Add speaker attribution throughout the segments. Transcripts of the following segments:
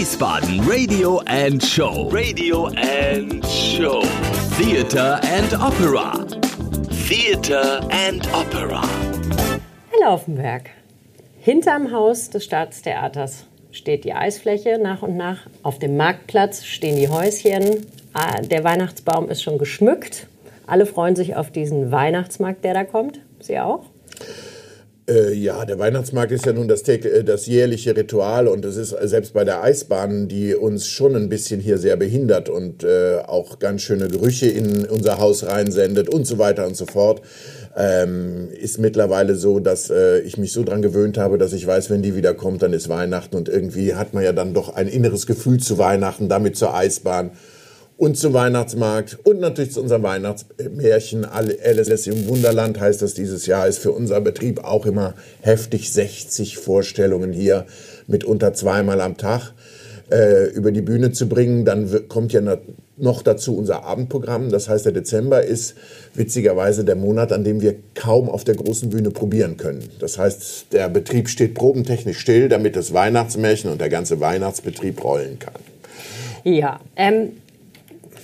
Speaker 1: Wiesbaden Radio and Show. Radio and Show. Theater and Opera. Theater and Opera.
Speaker 2: Herr Laufenberg, hinterm Haus des Staatstheaters steht die Eisfläche nach und nach. Auf dem Marktplatz stehen die Häuschen. Ah, Der Weihnachtsbaum ist schon geschmückt. Alle freuen sich auf diesen Weihnachtsmarkt, der da kommt. Sie auch?
Speaker 3: Äh, ja, der Weihnachtsmarkt ist ja nun das, äh, das jährliche Ritual und es ist äh, selbst bei der Eisbahn, die uns schon ein bisschen hier sehr behindert und äh, auch ganz schöne Gerüche in unser Haus reinsendet und so weiter und so fort, ähm, ist mittlerweile so, dass äh, ich mich so dran gewöhnt habe, dass ich weiß, wenn die wieder kommt, dann ist Weihnachten und irgendwie hat man ja dann doch ein inneres Gefühl zu Weihnachten, damit zur Eisbahn und zum Weihnachtsmarkt und natürlich zu unserem Weihnachtsmärchen. Alice im Wunderland heißt das dieses Jahr, ist für unser Betrieb auch immer heftig 60 Vorstellungen hier, mitunter zweimal am Tag äh, über die Bühne zu bringen. Dann kommt ja noch dazu unser Abendprogramm. Das heißt, der Dezember ist witzigerweise der Monat, an dem wir kaum auf der großen Bühne probieren können. Das heißt, der Betrieb steht probentechnisch still, damit das Weihnachtsmärchen und der ganze Weihnachtsbetrieb rollen kann.
Speaker 2: Ja. Ähm,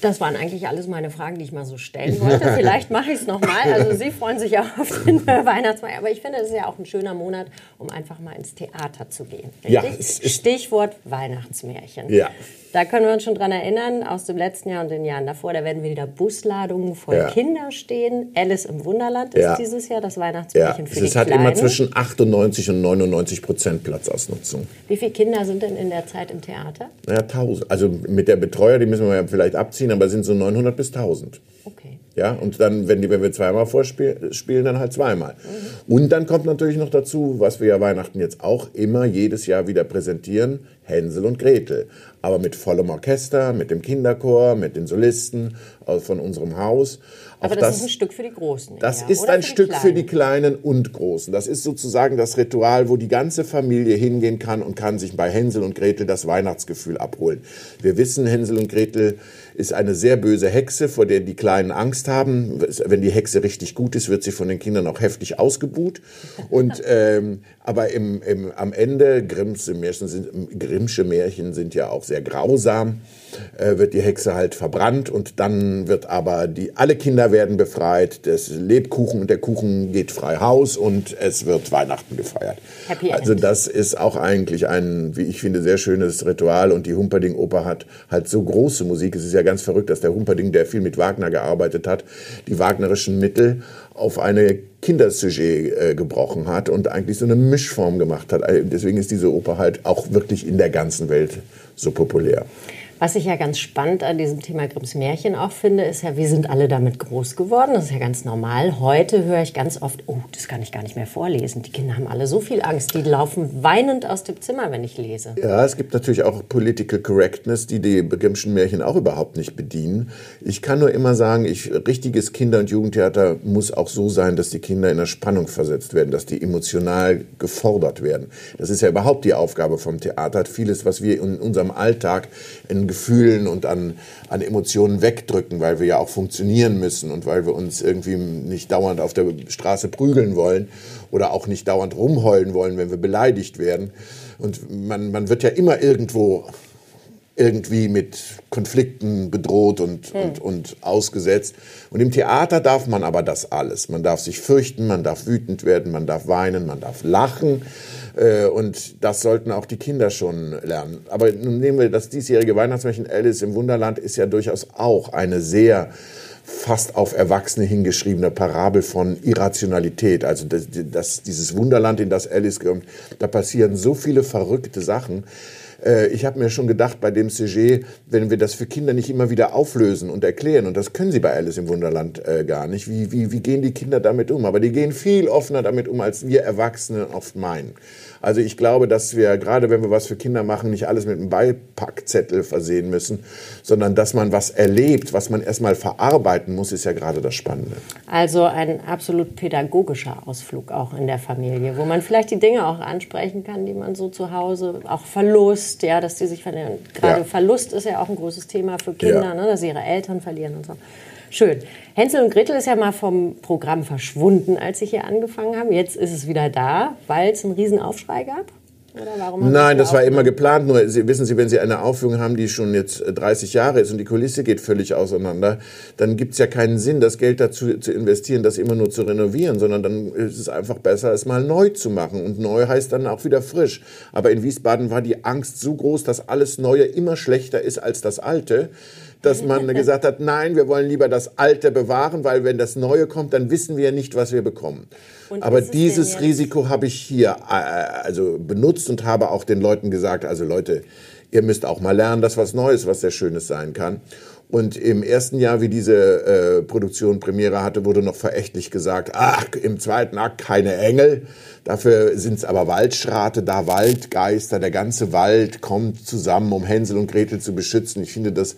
Speaker 2: das waren eigentlich alles meine Fragen, die ich mal so stellen wollte. Vielleicht mache ich es nochmal. Also Sie freuen sich ja auf den Weihnachtsmarkt. Aber ich finde, es ist ja auch ein schöner Monat, um einfach mal ins Theater zu gehen.
Speaker 3: Ja,
Speaker 2: Richtig? Stichwort Weihnachtsmärchen.
Speaker 3: Ja.
Speaker 2: Da können wir uns schon dran erinnern, aus dem letzten Jahr und den Jahren davor, da werden wieder Busladungen voll
Speaker 3: Ja.
Speaker 2: Kinder stehen. Alice im Wunderland ist
Speaker 3: Ja.
Speaker 2: dieses Jahr das
Speaker 3: Ja,
Speaker 2: Weihnachtsmärchen für
Speaker 3: es
Speaker 2: die
Speaker 3: hat
Speaker 2: Kleinen.
Speaker 3: immer zwischen 98 und 99 Prozent Platzausnutzung.
Speaker 2: Wie viele Kinder sind denn in der Zeit im Theater?
Speaker 3: Naja, 1000. Also mit der Betreuer, die müssen wir ja vielleicht abziehen, aber es sind so 900 bis 1000.
Speaker 2: Okay.
Speaker 3: Ja, und dann, wenn, die, wenn wir zweimal vorspielen, spielen, dann halt zweimal. Und dann kommt natürlich noch dazu, was wir ja Weihnachten jetzt auch immer jedes Jahr wieder präsentieren, Hänsel und Gretel. Aber mit vollem Orchester, mit dem Kinderchor, mit den Solisten äh, von unserem Haus. Auch
Speaker 2: Aber das, ist ein Stück für die Großen.
Speaker 3: Das
Speaker 2: eher,
Speaker 3: ist
Speaker 2: oder
Speaker 3: ein
Speaker 2: für
Speaker 3: Stück für die
Speaker 2: Kleinen?
Speaker 3: Kleinen und Großen. Das ist sozusagen das Ritual, wo die ganze Familie hingehen kann und kann sich bei Hänsel und Gretel das Weihnachtsgefühl abholen. Wir wissen, Hänsel und Gretel ist eine sehr böse Hexe, vor der die Kleinen Angst haben. Wenn die Hexe richtig gut ist, wird sie von den Kindern auch heftig ausgebuht. Und, ähm, aber im, im, am Ende, Grimmsche Märchen, sind, Grimmsche Märchen sind ja auch sehr grausam äh, wird die Hexe halt verbrannt und dann wird aber die alle Kinder werden befreit, das Lebkuchen und der Kuchen geht frei Haus und es wird Weihnachten gefeiert.
Speaker 2: Happy
Speaker 3: also
Speaker 2: End.
Speaker 3: das ist auch eigentlich ein, wie ich finde, sehr schönes Ritual und die Humperding Oper hat halt so große Musik. Es ist ja ganz verrückt, dass der Humperding, der viel mit Wagner gearbeitet hat, die wagnerischen Mittel auf eine Kindersujet äh, gebrochen hat und eigentlich so eine Mischform gemacht hat. Also Deswegen ist diese Oper halt auch wirklich in der ganzen Welt so populär.
Speaker 2: Was ich ja ganz spannend an diesem Thema Grimms Märchen auch finde, ist ja, wir sind alle damit groß geworden. Das ist ja ganz normal. Heute höre ich ganz oft, oh, das kann ich gar nicht mehr vorlesen. Die Kinder haben alle so viel Angst. Die laufen weinend aus dem Zimmer, wenn ich lese.
Speaker 3: Ja, es gibt natürlich auch Political Correctness, die die Grimmschen Märchen auch überhaupt nicht bedienen. Ich kann nur immer sagen, ich, richtiges Kinder- und Jugendtheater muss auch so sein, dass die Kinder in eine Spannung versetzt werden, dass die emotional gefordert werden. Das ist ja überhaupt die Aufgabe vom Theater. Vieles, was wir in unserem Alltag in Gefühlen und an, an Emotionen wegdrücken, weil wir ja auch funktionieren müssen und weil wir uns irgendwie nicht dauernd auf der Straße prügeln wollen oder auch nicht dauernd rumheulen wollen, wenn wir beleidigt werden. Und man, man wird ja immer irgendwo irgendwie mit Konflikten bedroht und, und, und ausgesetzt. Und im Theater darf man aber das alles. Man darf sich fürchten, man darf wütend werden, man darf weinen, man darf lachen. Äh, Und das sollten auch die Kinder schon lernen. Aber nun nehmen wir das diesjährige Weihnachtsmärchen Alice im Wunderland ist ja durchaus auch eine sehr fast auf Erwachsene hingeschriebene Parabel von Irrationalität. Also das, das, dieses Wunderland, in das Alice kommt, da passieren so viele verrückte Sachen. Äh, Ich habe mir schon gedacht bei dem Sujet, wenn wir das für Kinder nicht immer wieder auflösen und erklären, und das können sie bei Alice im Wunderland äh, gar nicht, wie, wie, wie gehen die Kinder damit um? Aber die gehen viel offener damit um, als wir Erwachsene oft meinen. Also ich glaube, dass wir, gerade wenn wir was für Kinder machen, nicht alles mit einem Beipackzettel versehen müssen, sondern dass man was erlebt, was man erstmal verarbeiten muss, ist ja gerade das Spannende.
Speaker 2: Also ein absolut pädagogischer Ausflug auch in der Familie, wo man vielleicht die Dinge auch ansprechen kann, die man so zu Hause, auch Verlust, ja, dass die sich verlieren. Gerade
Speaker 3: Ja.
Speaker 2: Verlust ist ja auch ein großes Thema für Kinder,
Speaker 3: Ja.
Speaker 2: ne, dass sie ihre Eltern verlieren und so. Schön. Hänsel und Gretel ist ja mal vom Programm verschwunden, als sie hier angefangen haben. Jetzt ist es wieder da, weil es einen riesen Aufschrei gab.
Speaker 3: Nein, das war immer geplant. Nur Sie, wissen Sie, wenn Sie eine Aufführung haben, die schon jetzt äh, 30 Jahre ist und die Kulisse geht völlig auseinander, dann gibt es ja keinen Sinn, das Geld dazu zu investieren, das immer nur zu renovieren, sondern dann ist es einfach besser, es mal neu zu machen. Und neu heißt dann auch wieder frisch. Aber in Wiesbaden war die Angst so groß, dass alles Neue immer schlechter ist als das Alte dass man gesagt hat, nein, wir wollen lieber das Alte bewahren, weil wenn das Neue kommt, dann wissen wir nicht, was wir bekommen.
Speaker 2: Und
Speaker 3: Aber dieses Risiko habe ich hier äh, also benutzt und habe auch den Leuten gesagt, also Leute, ihr müsst auch mal lernen, dass was Neues, was sehr Schönes sein kann. Und im ersten Jahr, wie diese äh, Produktion Premiere hatte, wurde noch verächtlich gesagt, ach, im zweiten Akt keine Engel, dafür sind es aber Waldschrate, da Waldgeister, der ganze Wald kommt zusammen, um Hänsel und Gretel zu beschützen. Ich finde das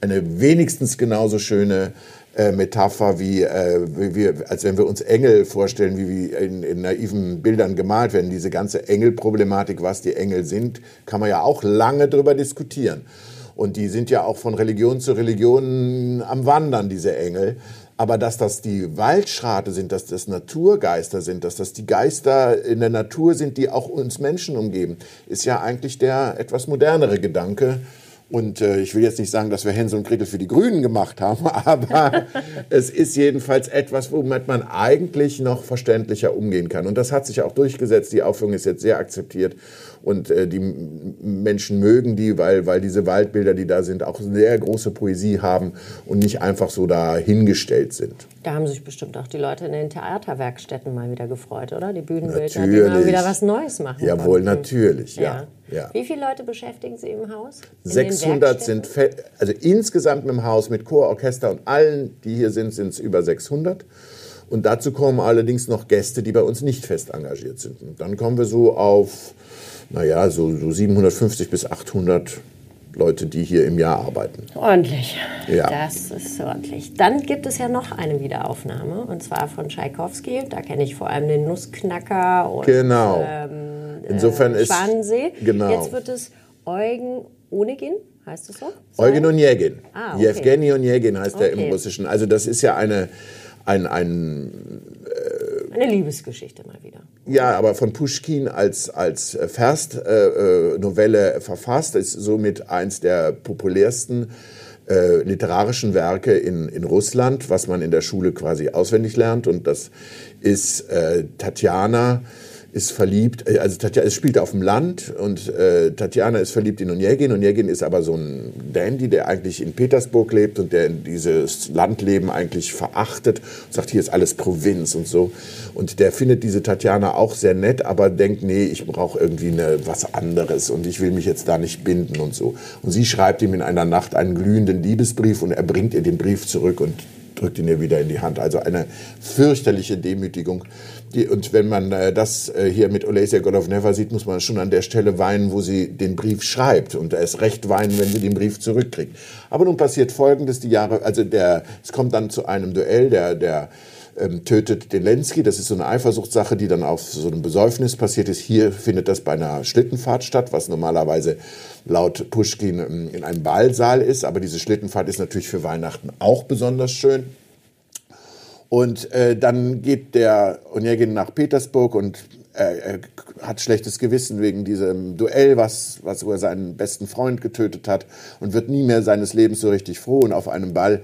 Speaker 3: eine wenigstens genauso schöne äh, Metapher, wie, äh, wie wir, als wenn wir uns Engel vorstellen, wie, wie in, in naiven Bildern gemalt werden. Diese ganze Engelproblematik, was die Engel sind, kann man ja auch lange drüber diskutieren. Und die sind ja auch von Religion zu Religion am Wandern, diese Engel. Aber dass das die Waldschrate sind, dass das Naturgeister sind, dass das die Geister in der Natur sind, die auch uns Menschen umgeben, ist ja eigentlich der etwas modernere Gedanke. Und äh, ich will jetzt nicht sagen, dass wir Hänsel und Gretel für die Grünen gemacht haben, aber es ist jedenfalls etwas, womit man eigentlich noch verständlicher umgehen kann. Und das hat sich auch durchgesetzt. Die Aufführung ist jetzt sehr akzeptiert und äh, die Menschen mögen die, weil, weil diese Waldbilder, die da sind, auch sehr große Poesie haben und nicht einfach so dahingestellt sind.
Speaker 2: Da haben sich bestimmt auch die Leute in den Theaterwerkstätten mal wieder gefreut, oder? Die Bühnenbildner, die
Speaker 3: Natürlich.
Speaker 2: mal wieder was Neues machen
Speaker 3: Jawohl,
Speaker 2: konnten.
Speaker 3: natürlich, ja. ja.
Speaker 2: Wie viele Leute beschäftigen Sie im Haus? In den
Speaker 3: 600 sind, also insgesamt mit dem Haus, mit Chor, Orchester und allen, die hier sind, sind es über 600. Und dazu kommen allerdings noch Gäste, die bei uns nicht fest engagiert sind. Und dann kommen wir so auf, naja, so, so 750 bis 800 Leute, die hier im Jahr arbeiten.
Speaker 2: Ordentlich.
Speaker 3: Ja.
Speaker 2: Das ist ordentlich. Dann gibt es ja noch eine Wiederaufnahme und zwar von Tschaikowski. Da kenne ich vor allem den Nussknacker und
Speaker 3: Genau.
Speaker 2: ähm,
Speaker 3: Insofern ist
Speaker 2: Schwanensee.
Speaker 3: genau.
Speaker 2: Jetzt wird es Eugen Onegin, heißt es so?
Speaker 3: Eugen Onegin.
Speaker 2: Ah, okay.
Speaker 3: Yevgeny Onegin heißt er im
Speaker 2: Okay.
Speaker 3: Russischen. Also das ist ja eine, ein, ein
Speaker 2: Eine Liebesgeschichte mal wieder.
Speaker 3: Ja, aber von Pushkin als, als Verst-Novelle äh, Novelle verfasst, ist somit eins der populärsten äh, literarischen Werke in, in Russland, was man in der Schule quasi auswendig lernt. Und das ist äh, Tatjana ist verliebt, äh, also Tatjana, es spielt auf dem Land und äh, Tatjana ist verliebt in Onegin. Onegin ist aber so ein Dandy, der eigentlich in Petersburg lebt und der dieses Landleben eigentlich verachtet und sagt, hier ist alles Provinz und so. Und der findet diese Tatjana auch sehr nett, aber denkt, nee, ich brauche irgendwie eine, was anderes und ich will mich jetzt da nicht binden und so. Und sie schreibt ihm in einer Nacht einen glühenden Liebesbrief und er bringt ihr den Brief zurück und drückt ihn ihr wieder in die Hand. Also eine fürchterliche Demütigung. Die, und wenn man äh, das äh, hier mit Olesia God of Never sieht, muss man schon an der Stelle weinen, wo sie den Brief schreibt. Und erst recht weinen, wenn sie den Brief zurückkriegt. Aber nun passiert Folgendes, die Jahre, also der, es kommt dann zu einem Duell, der, der ähm, tötet den Lenski. Das ist so eine Eifersuchtssache, die dann auf so einem Besäufnis passiert ist. Hier findet das bei einer Schlittenfahrt statt, was normalerweise laut Pushkin ähm, in einem Ballsaal ist. Aber diese Schlittenfahrt ist natürlich für Weihnachten auch besonders schön. Und äh, dann geht der Onegin nach Petersburg und äh, er hat schlechtes Gewissen wegen diesem Duell, was, was wo er seinen besten Freund getötet hat und wird nie mehr seines Lebens so richtig froh. Und auf einem Ball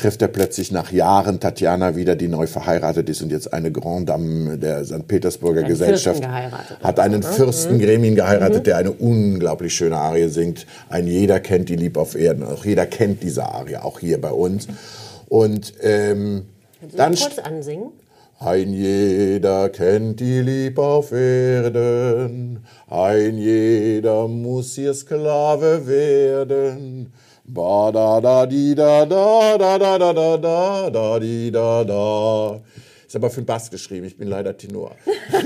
Speaker 3: trifft er plötzlich nach Jahren Tatjana wieder, die neu verheiratet ist und jetzt eine Grand Dame der St. Petersburger
Speaker 2: Einen
Speaker 3: Gesellschaft hat
Speaker 2: oder
Speaker 3: einen
Speaker 2: ne?
Speaker 3: Fürsten Gremin geheiratet, der eine unglaublich schöne Arie singt. Ein jeder kennt die Lieb auf Erden. Auch jeder kennt diese Arie, auch hier bei uns. Und ähm, dann
Speaker 2: Kurz ansingen.
Speaker 3: ein jeder kennt die Lieb auf Erden, ein jeder muss ihr Sklave werden. Ba da da di da da da da da da da da di da da. Ist aber für den Bass geschrieben, ich bin leider Tenor.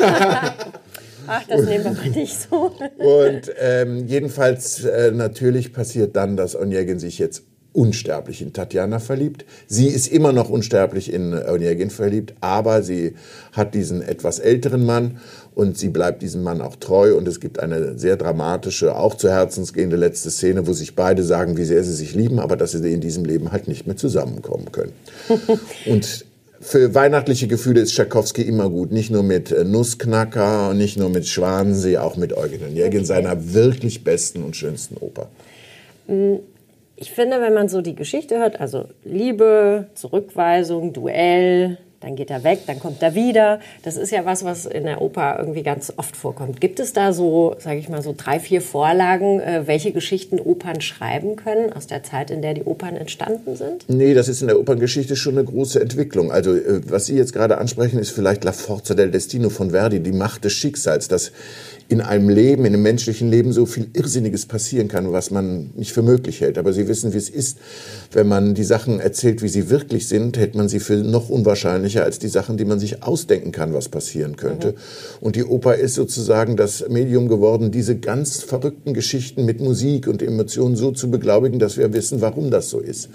Speaker 2: Ach, das nehmen wir mal nicht so.
Speaker 3: Und ähm, jedenfalls äh, natürlich passiert dann, dass Onegin sich jetzt unsterblich in Tatjana verliebt. Sie ist immer noch unsterblich in Onegin verliebt, aber sie hat diesen etwas älteren Mann und sie bleibt diesem Mann auch treu. Und es gibt eine sehr dramatische, auch zu Herzensgehende letzte Szene, wo sich beide sagen, wie sehr sie sich lieben, aber dass sie in diesem Leben halt nicht mehr zusammenkommen können. und für weihnachtliche Gefühle ist Tschaikowski immer gut. Nicht nur mit äh, Nussknacker nicht nur mit Schwanensee, auch mit Eugen Onegin, okay. seiner wirklich besten und schönsten Oper.
Speaker 2: Mm, ich finde, wenn man so die Geschichte hört, also Liebe, Zurückweisung, Duell, dann geht er weg, dann kommt er wieder. Das ist ja was, was in der Oper irgendwie ganz oft vorkommt. Gibt es da so, sage ich mal, so drei, vier Vorlagen, äh, welche Geschichten Opern schreiben können aus der Zeit, in der die Opern entstanden sind?
Speaker 3: Nee, das ist in der Operngeschichte schon eine große Entwicklung. Also äh, was Sie jetzt gerade ansprechen, ist vielleicht La Forza del Destino von Verdi, die Macht des Schicksals, das in einem Leben, in einem menschlichen Leben so viel Irrsinniges passieren kann, was man nicht für möglich hält. Aber Sie wissen, wie es ist. Wenn man die Sachen erzählt, wie sie wirklich sind, hält man sie für noch unwahrscheinlicher als die Sachen, die man sich ausdenken kann, was passieren könnte. Mhm. Und die Oper ist sozusagen das Medium geworden, diese ganz verrückten Geschichten mit Musik und Emotionen so zu beglaubigen, dass wir wissen, warum das so ist.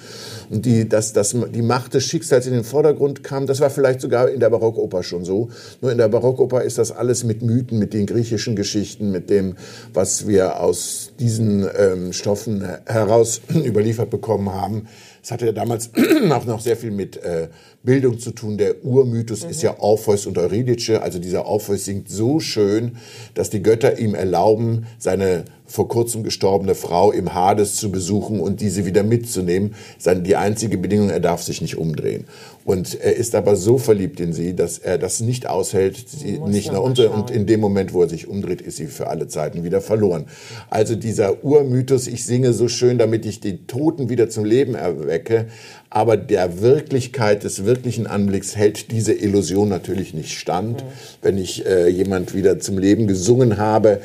Speaker 3: Und die, dass, dass die Macht des Schicksals in den Vordergrund kam, das war vielleicht sogar in der Barockoper schon so. Nur in der Barockoper ist das alles mit Mythen, mit den griechischen Geschichten, mit dem, was wir aus diesen ähm, Stoffen heraus überliefert bekommen haben. Es hatte ja damals auch noch sehr viel mit äh, Bildung zu tun. Der Urmythos mhm. ist ja Orpheus und Eurydice. Also dieser Orpheus singt so schön, dass die Götter ihm erlauben, seine vor kurzem gestorbene Frau im Hades zu besuchen und diese wieder mitzunehmen. Die einzige Bedingung, er darf sich nicht umdrehen. Und er ist aber so verliebt in sie, dass er das nicht aushält, sie nicht nach unten. Und in dem Moment, wo er sich umdreht, ist sie für alle Zeiten wieder verloren. Also dieser Urmythos, ich singe so schön, damit ich die Toten wieder zum Leben erwecke. Aber der Wirklichkeit des wirklichen Anblicks hält diese Illusion natürlich nicht stand. Mhm. Wenn ich äh, jemand wieder zum Leben gesungen habe,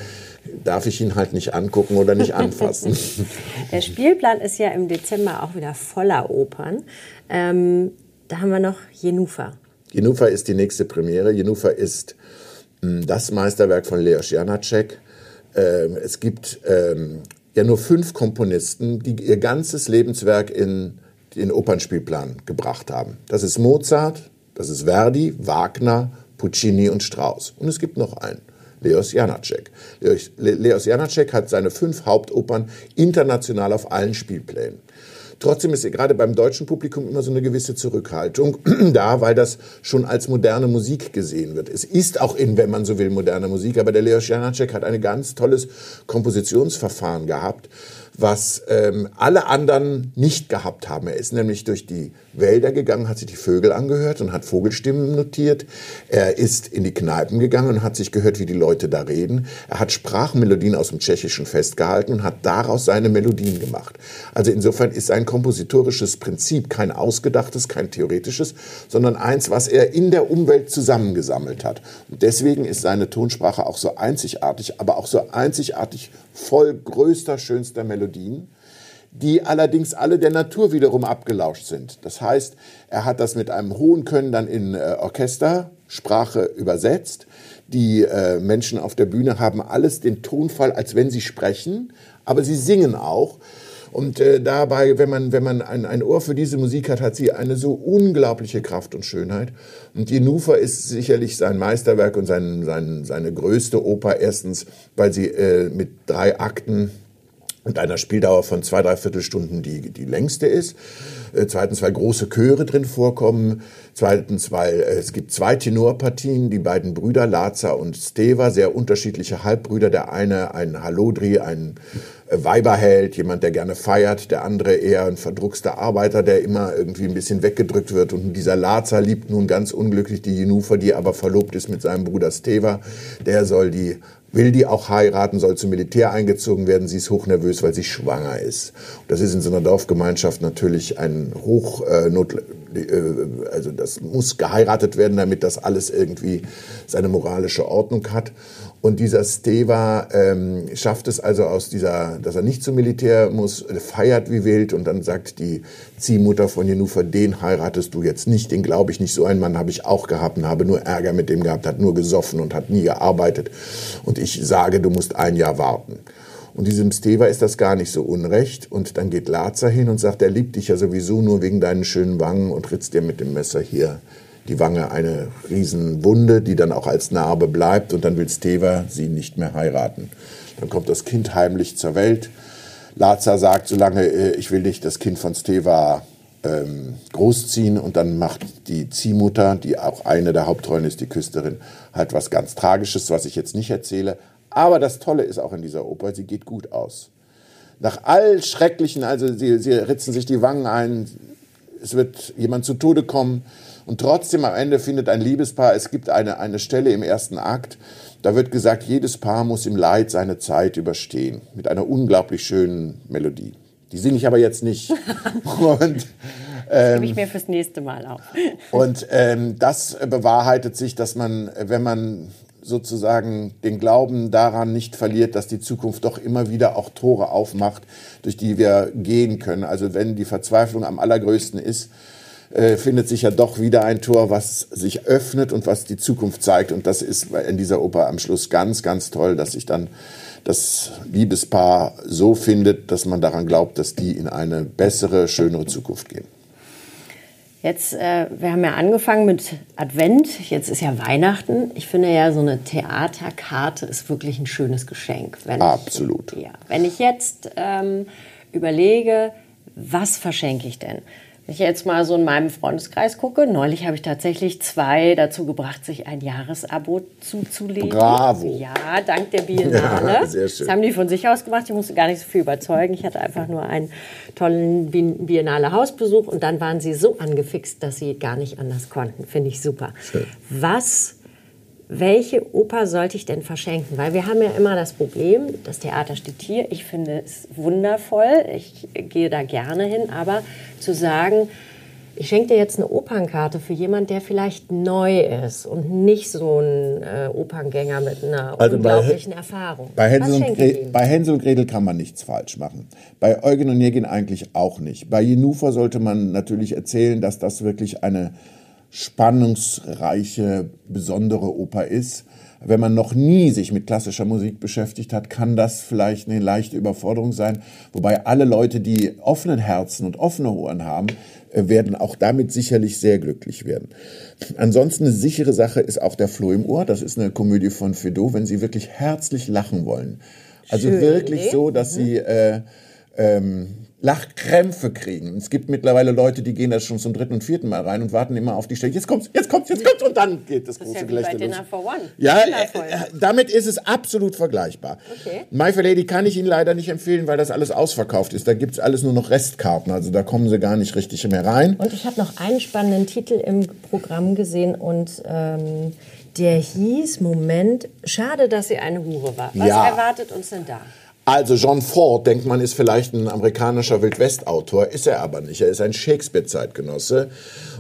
Speaker 3: darf ich ihn halt nicht angucken oder nicht anfassen.
Speaker 2: Der Spielplan ist ja im Dezember auch wieder voller Opern. Ähm, da haben wir noch Jenufa.
Speaker 3: Jenufa ist die nächste Premiere. Jenufa ist mh, hm, das Meisterwerk von Leos Janacek. Ähm, es gibt ähm, ja nur fünf Komponisten, die ihr ganzes Lebenswerk in den Opernspielplan gebracht haben. Das ist Mozart, das ist Verdi, Wagner, Puccini und Strauss. Und es gibt noch einen. Leos Janacek. Leos Janacek hat seine fünf Hauptopern international auf allen Spielplänen. Trotzdem ist gerade beim deutschen Publikum immer so eine gewisse Zurückhaltung da, weil das schon als moderne Musik gesehen wird. Es ist auch in, wenn man so will, moderne Musik, aber der Leos Janacek hat ein ganz tolles Kompositionsverfahren gehabt, was ähm, alle anderen nicht gehabt haben. Er ist nämlich durch die Wälder gegangen, hat sich die Vögel angehört und hat Vogelstimmen notiert. Er ist in die Kneipen gegangen und hat sich gehört, wie die Leute da reden. Er hat Sprachmelodien aus dem Tschechischen festgehalten und hat daraus seine Melodien gemacht. Also insofern ist sein kompositorisches Prinzip kein ausgedachtes, kein theoretisches, sondern eins, was er in der Umwelt zusammengesammelt hat. Und deswegen ist seine Tonsprache auch so einzigartig, aber auch so einzigartig voll größter, schönster Melodien, die allerdings alle der Natur wiederum abgelauscht sind. Das heißt, er hat das mit einem hohen Können dann in äh, Orchestersprache übersetzt. Die äh, Menschen auf der Bühne haben alles den Tonfall, als wenn sie sprechen, aber sie singen auch. Und äh, dabei, wenn man, wenn man ein, ein Ohr für diese Musik hat, hat sie eine so unglaubliche Kraft und Schönheit. Und Jenufa ist sicherlich sein Meisterwerk und sein, sein, seine größte Oper. Erstens, weil sie äh, mit drei Akten und einer Spieldauer von zwei, drei Viertelstunden die, die längste ist. Äh, zweitens, weil große Chöre drin vorkommen. Zweitens, weil äh, es gibt zwei Tenorpartien, die beiden Brüder Laza und Steva, sehr unterschiedliche Halbbrüder. Der eine ein Halodri, ein Weiberheld, jemand, der gerne feiert, der andere eher ein verdruckster Arbeiter, der immer irgendwie ein bisschen weggedrückt wird. Und dieser Lazar liebt nun ganz unglücklich die Jenufer, die aber verlobt ist mit seinem Bruder Steva. Der soll die will die auch heiraten, soll zum Militär eingezogen werden. Sie ist hochnervös, weil sie schwanger ist. Das ist in so einer Dorfgemeinschaft natürlich ein Hochnot, äh, äh, also das muss geheiratet werden, damit das alles irgendwie seine moralische Ordnung hat. Und dieser Steva ähm, schafft es also aus dieser, dass er nicht zum Militär muss, feiert wie wild und dann sagt die Ziehmutter von Jenufer, den heiratest du jetzt nicht, den glaube ich nicht. So einen Mann habe ich auch gehabt und habe nur Ärger mit dem gehabt, hat nur gesoffen und hat nie gearbeitet. Und ich sage, du musst ein Jahr warten. Und diesem Steva ist das gar nicht so unrecht. Und dann geht Lazar hin und sagt, er liebt dich ja sowieso nur wegen deinen schönen Wangen und ritzt dir mit dem Messer hier die Wange eine Riesenwunde, die dann auch als Narbe bleibt und dann will Steva sie nicht mehr heiraten. Dann kommt das Kind heimlich zur Welt. Lazar sagt, solange äh, ich will nicht das Kind von Steva ähm, großziehen und dann macht die Ziehmutter, die auch eine der Hauptrollen ist, die Küsterin, halt was ganz Tragisches, was ich jetzt nicht erzähle. Aber das Tolle ist auch in dieser Oper, sie geht gut aus. Nach all Schrecklichen, also sie, sie ritzen sich die Wangen ein, es wird jemand zu Tode kommen und trotzdem am Ende findet ein Liebespaar, es gibt eine, eine Stelle im ersten Akt, da wird gesagt, jedes Paar muss im Leid seine Zeit überstehen, mit einer unglaublich schönen Melodie. Die singe ich aber jetzt nicht.
Speaker 2: und, ähm, das ich mir fürs nächste Mal auf.
Speaker 3: und ähm, das bewahrheitet sich, dass man, wenn man sozusagen den Glauben daran nicht verliert, dass die Zukunft doch immer wieder auch Tore aufmacht, durch die wir gehen können. Also wenn die Verzweiflung am allergrößten ist, äh, findet sich ja doch wieder ein Tor, was sich öffnet und was die Zukunft zeigt. Und das ist in dieser Oper am Schluss ganz, ganz toll, dass sich dann das Liebespaar so findet, dass man daran glaubt, dass die in eine bessere, schönere Zukunft gehen.
Speaker 2: Jetzt, äh, wir haben ja angefangen mit Advent, jetzt ist ja Weihnachten. Ich finde ja, so eine Theaterkarte ist wirklich ein schönes Geschenk.
Speaker 3: Absolut.
Speaker 2: Ich, ja, wenn ich jetzt ähm, überlege, was verschenke ich denn? Wenn ich jetzt mal so in meinem Freundeskreis gucke, neulich habe ich tatsächlich zwei dazu gebracht, sich ein Jahresabo zuzulegen.
Speaker 3: Bravo.
Speaker 2: Ja, dank der Biennale. Ja, sehr schön. Das haben die von sich aus gemacht. Ich musste gar nicht so viel überzeugen. Ich hatte einfach nur einen tollen Biennale Hausbesuch und dann waren sie so angefixt, dass sie gar nicht anders konnten. Finde ich super. Schön. Was welche Oper sollte ich denn verschenken? Weil wir haben ja immer das Problem, das Theater steht hier, ich finde es wundervoll, ich gehe da gerne hin, aber zu sagen, ich schenke dir jetzt eine Opernkarte für jemanden, der vielleicht neu ist und nicht so ein äh, Operngänger mit einer also unglaublichen
Speaker 3: bei,
Speaker 2: Erfahrung.
Speaker 3: Bei Hänsel, und bei Hänsel und Gretel kann man nichts falsch machen. Bei Eugen und Negin eigentlich auch nicht. Bei Jenufer sollte man natürlich erzählen, dass das wirklich eine spannungsreiche, besondere Oper ist. Wenn man noch nie sich mit klassischer Musik beschäftigt hat, kann das vielleicht eine leichte Überforderung sein. Wobei alle Leute, die offenen Herzen und offene Ohren haben, äh, werden auch damit sicherlich sehr glücklich werden. Ansonsten eine sichere Sache ist auch der Floh im Ohr. Das ist eine Komödie von Fedot, wenn Sie wirklich herzlich lachen wollen. Also Schön, wirklich so, dass mhm. Sie äh, ähm, Lachkrämpfe kriegen. Es gibt mittlerweile Leute, die gehen da schon zum dritten und vierten Mal rein und warten immer auf die Stelle. Jetzt kommt's, jetzt kommt's, jetzt kommt's und dann geht das, das große Gelächter ja Dinner for One. Ja, äh, damit ist es absolut vergleichbar. Okay. My Fair Lady kann ich Ihnen leider nicht empfehlen, weil das alles ausverkauft ist. Da gibt's alles nur noch Restkarten, also da kommen Sie gar nicht richtig mehr rein.
Speaker 2: Und ich habe noch einen spannenden Titel im Programm gesehen und ähm, der hieß, Moment, schade, dass sie eine Hure war. Was ja. erwartet uns denn da?
Speaker 3: Also John Ford, denkt man, ist vielleicht ein amerikanischer Wildwest-Autor, ist er aber nicht. Er ist ein Shakespeare-Zeitgenosse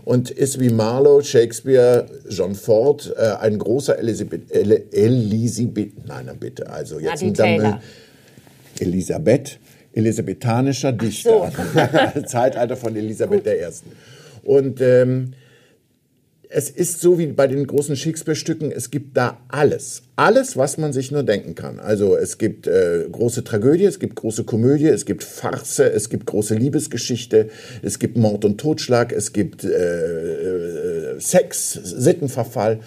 Speaker 3: und ist wie Marlowe, Shakespeare, John Ford äh, ein großer Elisabeth, Elisabeth, nein, bitte, also jetzt
Speaker 2: mit Taylor.
Speaker 3: Elisabeth, elisabethanischer Dichter, so. Zeitalter von Elisabeth I. Und ähm, es ist so wie bei den großen Shakespeare-Stücken, es gibt da alles. Alles, was man sich nur denken kann. Also es gibt äh, große Tragödie, es gibt große Komödie, es gibt Farce, es gibt große Liebesgeschichte, es gibt Mord und Totschlag, es gibt äh, äh, Sex, Sittenverfall.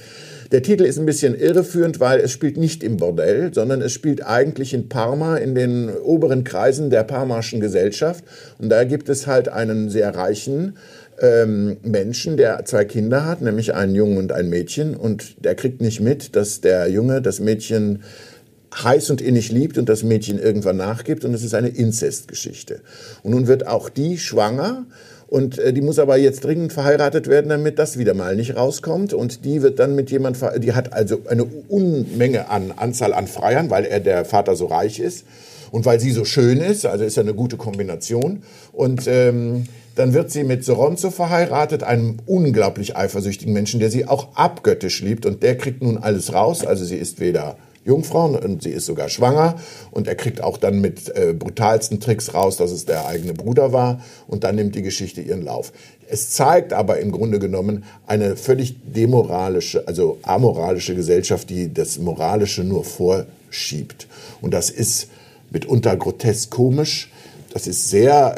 Speaker 3: Der Titel ist ein bisschen irreführend, weil es spielt nicht im Bordell, sondern es spielt eigentlich in Parma, in den oberen Kreisen der parmaschen Gesellschaft. Und da gibt es halt einen sehr reichen ähm, Menschen, der zwei Kinder hat, nämlich einen Jungen und ein Mädchen, und der kriegt nicht mit, dass der Junge das Mädchen heiß und innig liebt und das Mädchen irgendwann nachgibt, und es ist eine Inzestgeschichte. Und nun wird auch die schwanger. Und äh, die muss aber jetzt dringend verheiratet werden, damit das wieder mal nicht rauskommt. Und die wird dann mit jemand, die hat also eine Unmenge an Anzahl an Freiern, weil er der Vater so reich ist und weil sie so schön ist. Also ist ja eine gute Kombination. Und ähm, dann wird sie mit Soronzo verheiratet, einem unglaublich eifersüchtigen Menschen, der sie auch abgöttisch liebt. Und der kriegt nun alles raus. Also sie ist weder Jungfrau und sie ist sogar schwanger. Und er kriegt auch dann mit äh, brutalsten Tricks raus, dass es der eigene Bruder war. Und dann nimmt die Geschichte ihren Lauf. Es zeigt aber im Grunde genommen eine völlig demoralische, also amoralische Gesellschaft, die das Moralische nur vorschiebt. Und das ist mitunter grotesk komisch das ist sehr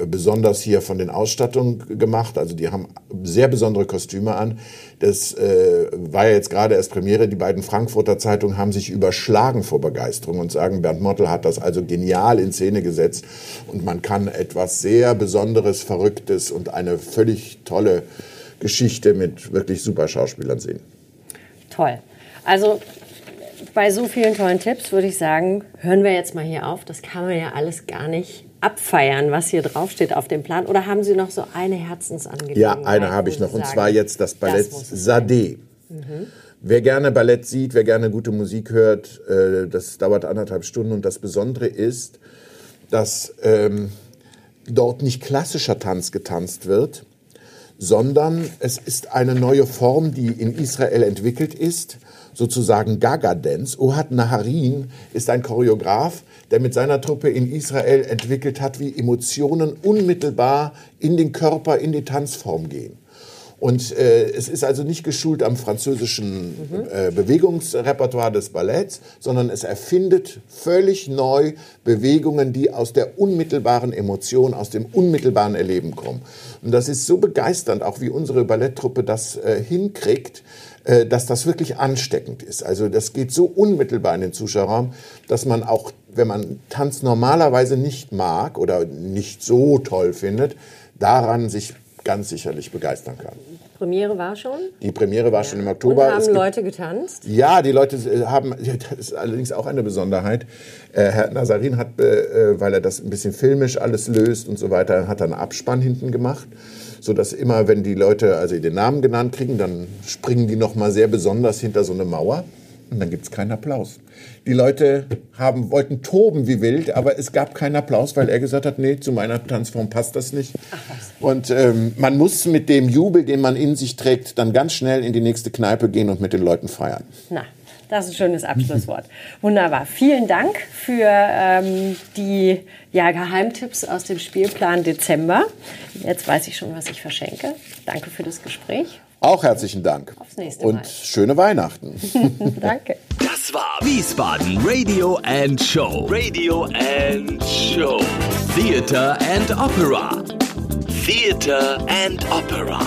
Speaker 3: äh, besonders hier von den Ausstattungen gemacht. Also die haben sehr besondere Kostüme an. Das äh, war ja jetzt gerade erst Premiere. Die beiden Frankfurter Zeitungen haben sich überschlagen vor Begeisterung und sagen, Bernd Mottl hat das also genial in Szene gesetzt. Und man kann etwas sehr Besonderes, Verrücktes und eine völlig tolle Geschichte mit wirklich super Schauspielern sehen.
Speaker 2: Toll. Also bei so vielen tollen Tipps würde ich sagen, hören wir jetzt mal hier auf. Das kann man ja alles gar nicht abfeiern, was hier draufsteht auf dem Plan? Oder haben Sie noch so eine Herzensangelegenheit?
Speaker 3: Ja, eine habe ich noch. Und zwar jetzt das Ballett das Sade. Mhm. Wer gerne Ballett sieht, wer gerne gute Musik hört, äh, das dauert anderthalb Stunden. Und das Besondere ist, dass ähm, dort nicht klassischer Tanz getanzt wird, sondern es ist eine neue Form, die in Israel entwickelt ist, sozusagen Gaga Dance. Ohad Naharin ist ein Choreograf, der mit seiner Truppe in Israel entwickelt hat, wie Emotionen unmittelbar in den Körper, in die Tanzform gehen. Und äh, es ist also nicht geschult am französischen äh, Bewegungsrepertoire des Balletts, sondern es erfindet völlig neu Bewegungen, die aus der unmittelbaren Emotion, aus dem unmittelbaren Erleben kommen. Und das ist so begeisternd, auch wie unsere Balletttruppe das äh, hinkriegt, äh, dass das wirklich ansteckend ist. Also das geht so unmittelbar in den Zuschauerraum, dass man auch, wenn man Tanz normalerweise nicht mag oder nicht so toll findet, daran sich ganz sicherlich begeistern kann.
Speaker 2: Premiere war schon?
Speaker 3: Die Premiere war ja. schon im Oktober.
Speaker 2: Und haben Leute getanzt?
Speaker 3: Ja, die Leute äh, haben, das ist allerdings auch eine Besonderheit. Äh, Herr Nazarin hat, weil er das ein bisschen filmisch alles löst und so weiter, hat einen Abspann hinten gemacht so dass immer, wenn die Leute also den Namen genannt kriegen, dann springen die noch mal sehr besonders hinter so eine Mauer und dann gibt es keinen Applaus. Die Leute haben, wollten toben wie wild, aber es gab keinen Applaus, weil er gesagt hat, nee, zu meiner Tanzform passt das nicht. Und ähm, man muss mit dem Jubel, den man in sich trägt, dann ganz schnell in die nächste Kneipe gehen und mit den Leuten feiern.
Speaker 2: Na, das ist ein schönes Abschlusswort. Wunderbar. Vielen Dank für ähm, die ja, Geheimtipps aus dem Spielplan Dezember. Jetzt weiß ich schon, was ich verschenke. Danke für das Gespräch.
Speaker 3: Auch herzlichen Dank.
Speaker 2: Aufs nächste Mal.
Speaker 3: Und schöne Weihnachten.
Speaker 2: Danke.
Speaker 1: Das war Wiesbaden Radio and Show. Radio and Show. Theater and Opera. Theater and Opera.